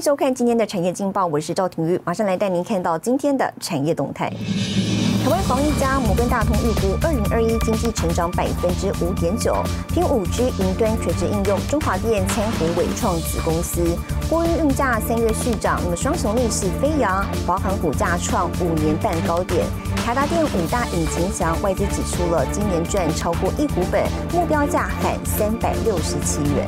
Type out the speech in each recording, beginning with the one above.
收看今天的产业劲报，我是赵廷玉，马上来带您看到今天的产业动态。台湾防疫家摩根大通预估，二零二一经济成长百分之五点九，凭五 G 云端垂直应用。中华电参股伟创子公司，货运运价三月续涨，那么双雄逆势飞扬，华航股价创五年半高点。台达电五大引擎强，外资指出了今年赚超过一股本，目标价喊三百六十七元。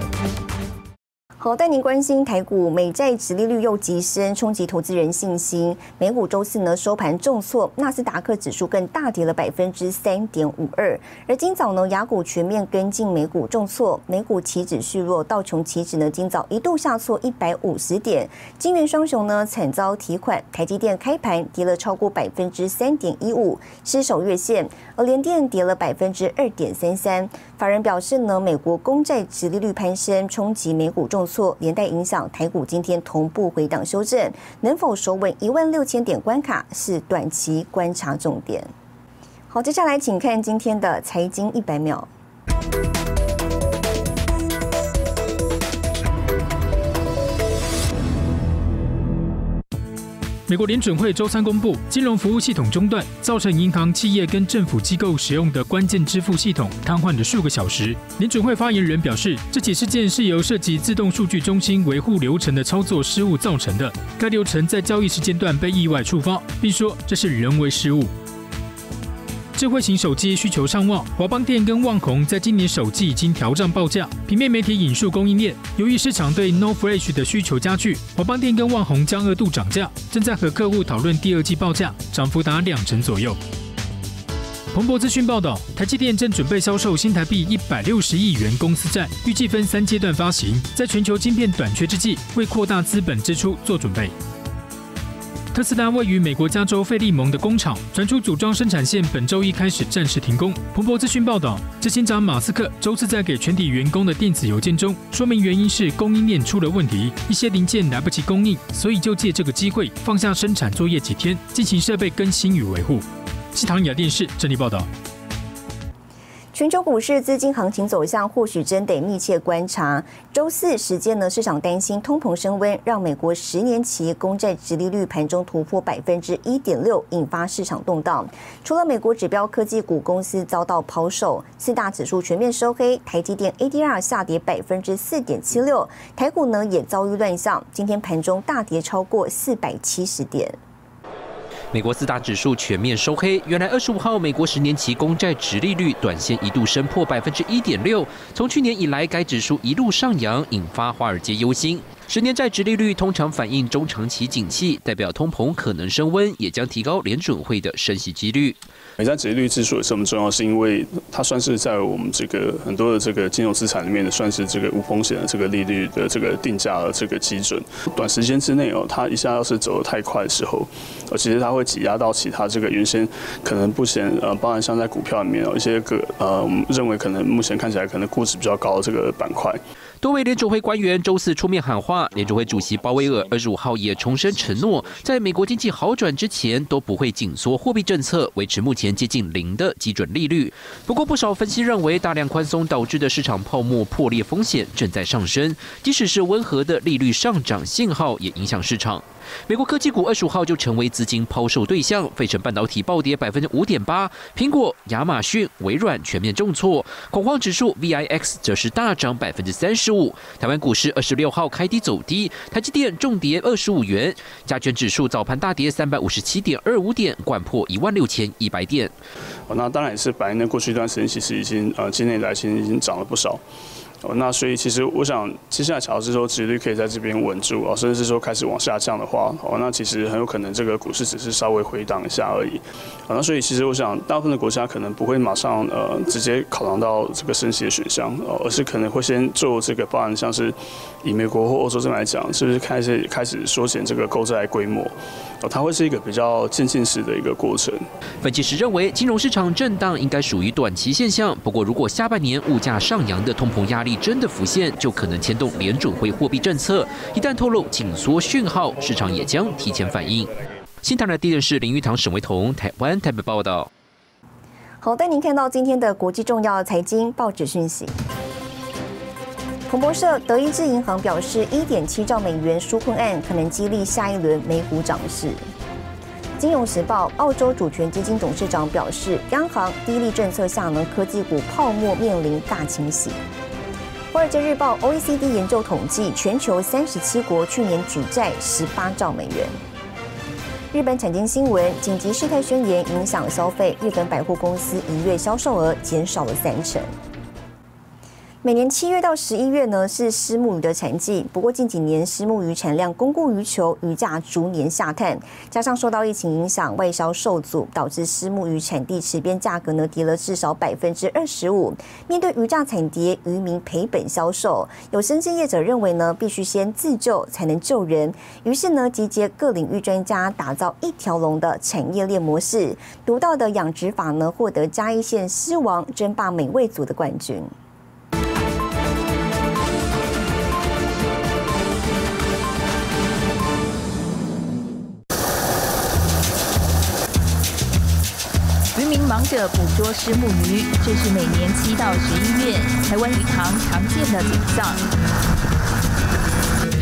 好，带您关心台股美债殖利率又急升，冲击投资人信心。美股周四呢收盘重挫，纳斯达克指数更大跌了百分之三点五二。而今早呢，雅股全面跟进美股重挫，美股期指续弱，道琼期指呢今早一度下挫一百五十点。金元双雄呢惨遭提款，台积电开盘跌了超过百分之三点一五，失守月线。而联电跌了百分之二点三三。法人表示呢，美国公债殖利率攀升，冲击美股重。错，连带影响台股今天同步回档修正，能否守稳一万六千点关卡是短期观察重点。好，接下来请看今天的财经一百秒。美国联准会周三公布，金融服务系统中断，造成银行、企业跟政府机构使用的关键支付系统瘫痪了数个小时。联准会发言人表示，这起事件是由涉及自动数据中心维护流程的操作失误造成的，该流程在交易时间段被意外触发，并说这是人为失误。智慧型手机需求上旺，华邦电跟旺宏在今年首季已经调涨报价。平面媒体引述供应链，由于市场对 No Flash 的需求加剧，华邦电跟旺宏将二度涨价，正在和客户讨论第二季报价，涨幅达两成左右。彭博资讯报道，台积电正准备销售新台币一百六十亿元公司债，预计分三阶段发行，在全球晶片短缺之际，为扩大资本支出做准备。特斯拉位于美国加州费利蒙的工厂传出组装生产线本周一开始暂时停工。彭博资讯报道，执行长马斯克周四在给全体员工的电子邮件中说明，原因是供应链出了问题，一些零件来不及供应，所以就借这个机会放下生产作业几天，进行设备更新与维护。西塘雅电视整理报道。全球股市资金行情走向，或许真得密切观察。周四时间呢，市场担心通膨升温，让美国十年期公债直利率盘中突破百分之一点六，引发市场动荡。除了美国指标科技股公司遭到抛售，四大指数全面收黑，台积电 ADR 下跌百分之四点七六，台股呢也遭遇乱象，今天盘中大跌超过四百七十点。美国四大指数全面收黑。原来二十五号，美国十年期公债直利率短线一度升破百分之一点六。从去年以来，该指数一路上扬，引发华尔街忧心。十年债直利率通常反映中长期景气，代表通膨可能升温，也将提高联准会的升息几率。美债殖利率之所以这么重要，是因为它算是在我们这个很多的这个金融资产里面，算是这个无风险的这个利率的这个定价的这个基准。短时间之内哦，它一下要是走得太快的时候，呃，其实它会挤压到其他这个原先可能不显呃，包含像在股票里面哦一些个呃，我们认为可能目前看起来可能估值比较高的这个板块。多位联储会官员周四出面喊话，联储会主席鲍威尔二十五号也重申承诺，在美国经济好转之前都不会紧缩货币政策，维持目前接近零的基准利率。不过，不少分析认为，大量宽松导致的市场泡沫破裂风险正在上升，即使是温和的利率上涨信号，也影响市场。美国科技股二十五号就成为资金抛售对象，费城半导体暴跌百分之五点八，苹果、亚马逊、微软全面重挫，恐慌指数 VIX 则是大涨百分之三十五。台湾股市二十六号开低走走低，台积电重跌二十五元，加权指数早盘大跌三百五十七点二五点，贯破一万六千一百点。哦，那当然也是白那过去一段时间其实已经呃今年来其实已经涨了不少。哦，那所以其实我想，接下来乔治说，几率可以在这边稳住哦，甚至是说开始往下降的话，哦，那其实很有可能这个股市只是稍微回档一下而已。啊，那所以其实我想，大部分的国家可能不会马上呃直接考量到这个升息的选项，哦，而是可能会先做这个，方案像是以美国或欧洲这边来讲，是不是开始开始缩减这个购债规模？哦，它会是一个比较渐进式的一个过程。分析师认为，金融市场震荡应该属于短期现象。不过，如果下半年物价上扬的通膨压力真的浮现，就可能牵动联准会货币政策。一旦透露紧缩讯号，市场也将提前反应。新唐的电视林玉堂、沈维彤，台湾台北报道。好，带您看到今天的国际重要财经报纸讯息。彭博社，德意志银行表示，一点七兆美元纾困案可能激励下一轮美股涨势。金融时报，澳洲主权基金董事长表示，央行低利政策下呢，科技股泡沫面临大清洗。华尔街日报，OECD 研究统计，全球三十七国去年举债十八兆美元。日本产经新闻，紧急事态宣言影响消费，日本百货公司一月销售额减少了三成。每年七月到十一月呢是虱目鱼的产季，不过近几年虱目鱼产量供过于求，鱼价逐年下探，加上受到疫情影响，外销受阻，导致虱目鱼产地池边价格呢跌了至少百分之二十五。面对鱼价惨跌，渔民赔本销售，有生计业者认为呢，必须先自救才能救人，于是呢集结各领域专家，打造一条龙的产业链模式。独到的养殖法呢，获得嘉义县狮王争霸美味组的冠军。民忙着捕捉虱目鱼，这是每年七到十一月台湾鱼塘常见的景象。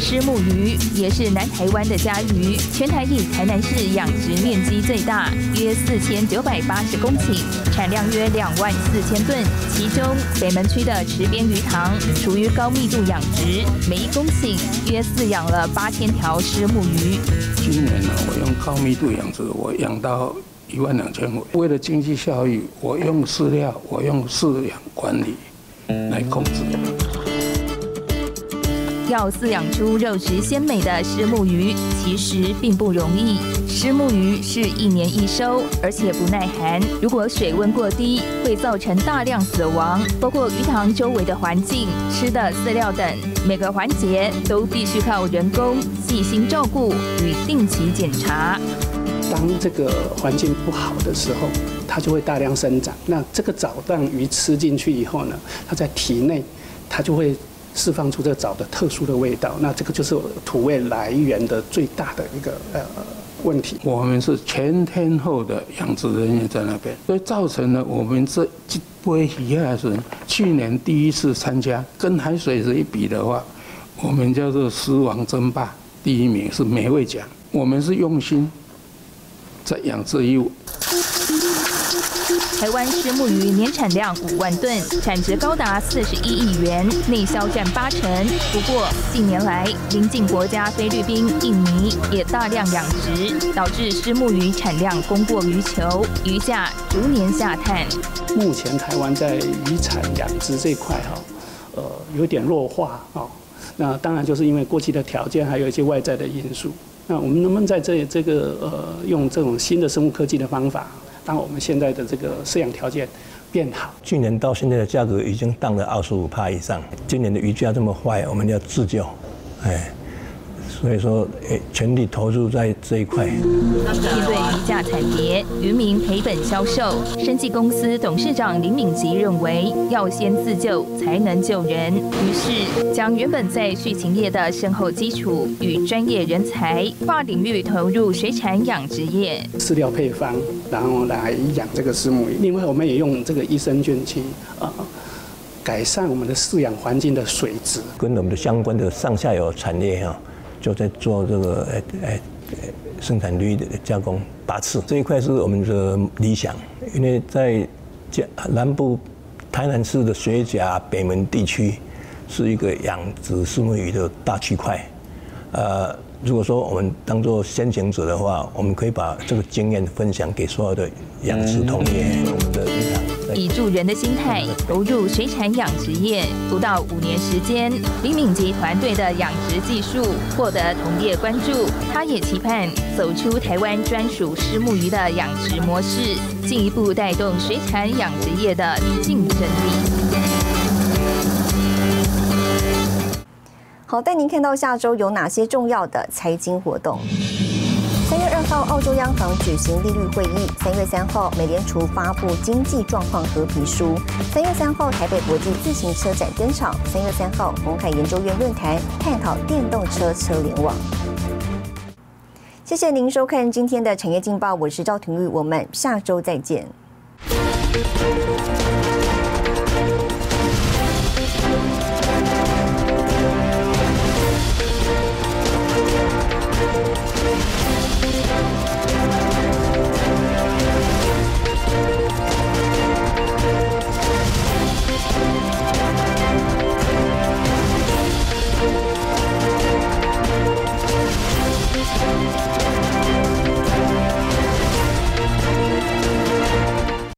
虱目鱼也是南台湾的家鱼，全台以台南市养殖面积最大，约四千九百八十公顷，产量约两万四千吨。其中北门区的池边鱼塘属于高密度养殖，每一公顷约饲养了八千条虱目鱼。今年呢，我用高密度养殖，我养到。一万两千五。为了经济效益，我用饲料，我用饲养管理来控制。要饲养出肉质鲜美的虱目鱼，其实并不容易。虱目鱼是一年一收，而且不耐寒。如果水温过低，会造成大量死亡。包括鱼塘周围的环境、吃的饲料等，每个环节都必须靠人工细心照顾与定期检查。当这个环境不好的时候，它就会大量生长。那这个藻让鱼吃进去以后呢，它在体内，它就会释放出这个藻的特殊的味道。那这个就是土味来源的最大的一个呃问题。我们是全天候的养殖人员在那边，所以造成了我们这这波鱼还是去年第一次参加，跟海水是一比的话，我们叫做狮王争霸，第一名是美味奖。我们是用心。在养殖业务。台湾石目鱼年产量五万吨，产值高达四十一亿元，内销占八成。不过近年来，邻近国家菲律宾、印尼也大量养殖，导致石目鱼产量供过于求，鱼价逐年下探。目前台湾在渔产养殖这块哈，呃，有点弱化啊。那当然就是因为过去的条件，还有一些外在的因素。那我们能不能在这这个呃用这种新的生物科技的方法，让我们现在的这个饲养条件变好？去年到现在的价格已经降了二十五帕以上，今年的鱼价这么坏，我们要自救，哎。所以说，诶，全力投入在这一块。面对鱼价惨跌，渔民赔本销售，生技公司董事长林敏吉认为，要先自救才能救人。于是，将原本在畜禽业的深厚基础与专业人才，跨领域投入水产养殖业。饲料配方，然后来养这个石母鱼。另外，我们也用这个益生菌去啊，改善我们的饲养环境的水质。跟我们的相关的上下游产业哈。就在做这个诶诶生产率的加工拔刺这一块是我们的理想，因为在南部台南市的水甲北门地区是一个养殖石目鱼的大区块，呃，如果说我们当做先行者的话，我们可以把这个经验分享给所有的养殖同业，我们的。以助人的心态投入水产养殖业，不到五年时间，李敏吉团队的养殖技术获得同业关注。他也期盼走出台湾专属虱目鱼的养殖模式，进一步带动水产养殖业的竞争力。好，带您看到下周有哪些重要的财经活动。到，澳洲央行举行利率会议。三月三号，美联储发布经济状况和皮书。三月三号，台北国际自行车展登场。三月三号，红海研究院论坛探讨电动车车联网。谢谢您收看今天的产业劲报，我是赵廷玉，我们下周再见。